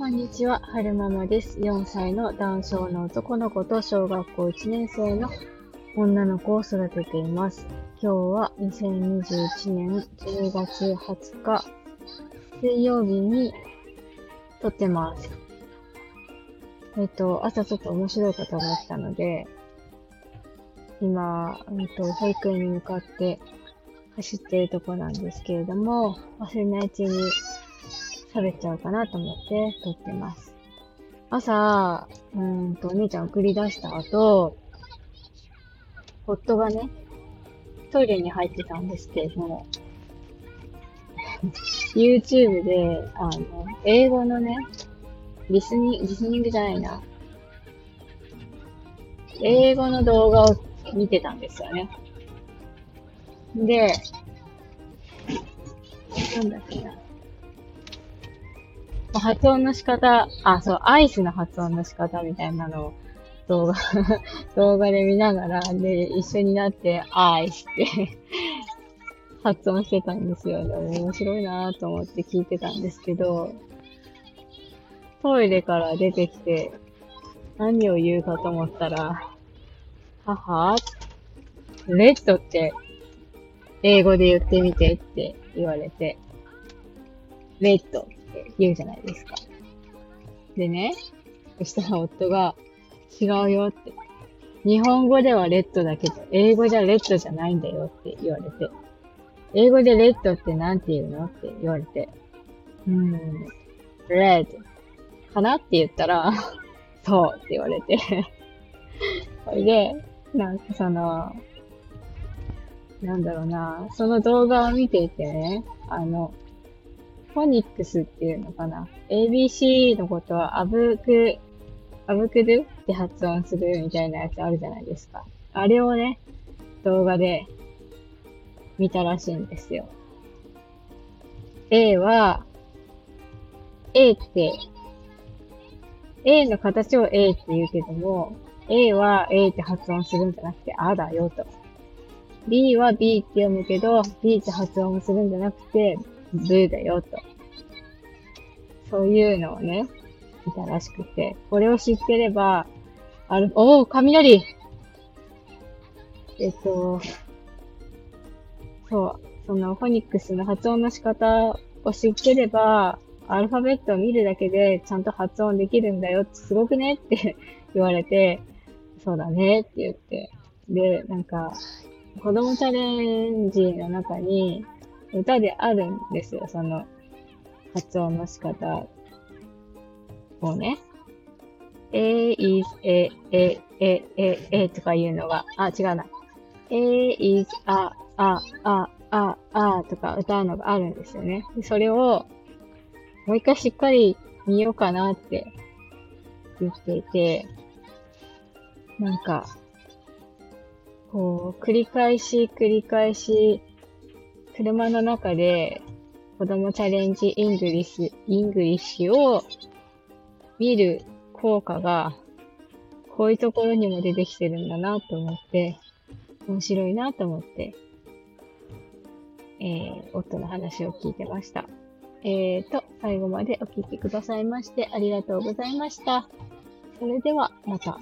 こんにちは、はるままです。4歳の男性の男の子と小学校1年生の女の子を育てています。今日は2021年10月20日、水曜日に撮ってます。えっと、朝ちょっと面白いことがあったので、今、えっと、保育園に向かって走っているところなんですけれども、忘れないうちに喋っちゃうかなと思って撮ってます。朝、うんと、お姉ちゃん送り出した後、夫がね、トイレに入ってたんですけれども、YouTube で、あの、英語のね、リスニング、リスニングじゃないな。英語の動画を見てたんですよね。で、なんだっけな。発音の仕方、あ、そう、アイスの発音の仕方みたいなのを動画 動画で見ながら、で、一緒になって、アイスって 発音してたんですよ。でも面白いなと思って聞いてたんですけど、トイレから出てきて、何を言うかと思ったら、母レッドって英語で言ってみてって言われて、レッドって言うじゃないですか。でね、そしたら夫が、違うよって。日本語ではレッドだけど、英語じゃレッドじゃないんだよって言われて。英語でレッドってなんて言うのって言われて。うーん、レッドかなって言ったら、そうって言われて。それで、なんかその、なんだろうな、その動画を見ていてね、あの、フォニックスっていうのかな？ABC のことはアブク、アブクドゥ？って発音するみたいなやつあるじゃないですか。あれをね、動画で見たらしいんですよ。A は、A って、A の形を A って言うけども、A は A って発音するんじゃなくて、あだよと。B は B って読むけど、B って発音するんじゃなくて、ブーだよと。そういうのをね、見たらしくて、これを知ってれば、ある、おー、雷えっと、そう、そのフォニックスの発音の仕方を知ってれば、アルファベットを見るだけでちゃんと発音できるんだよってすごくねって 言われて、そうだねって言って。で、なんか、子供チャレンジの中に歌であるんですよ、その発音の仕方をね。A is, A, A, A, A, A とかいうのが、あ、違うな。A is, A, A, A, A, A とか歌うのがあるんですよね。それを、もう一回しっかり見ようかなって言っていて、なんか、こう、繰り返し繰り返し、車の中でこどもちゃれんじイングリッシュ、イングリッシュを見る効果が、こういうところにも出てきてるんだなと思って、面白いなと思って、えー、夫の話を聞いてました。えーと、最後までお聞きくださいましてありがとうございました。それでは、また。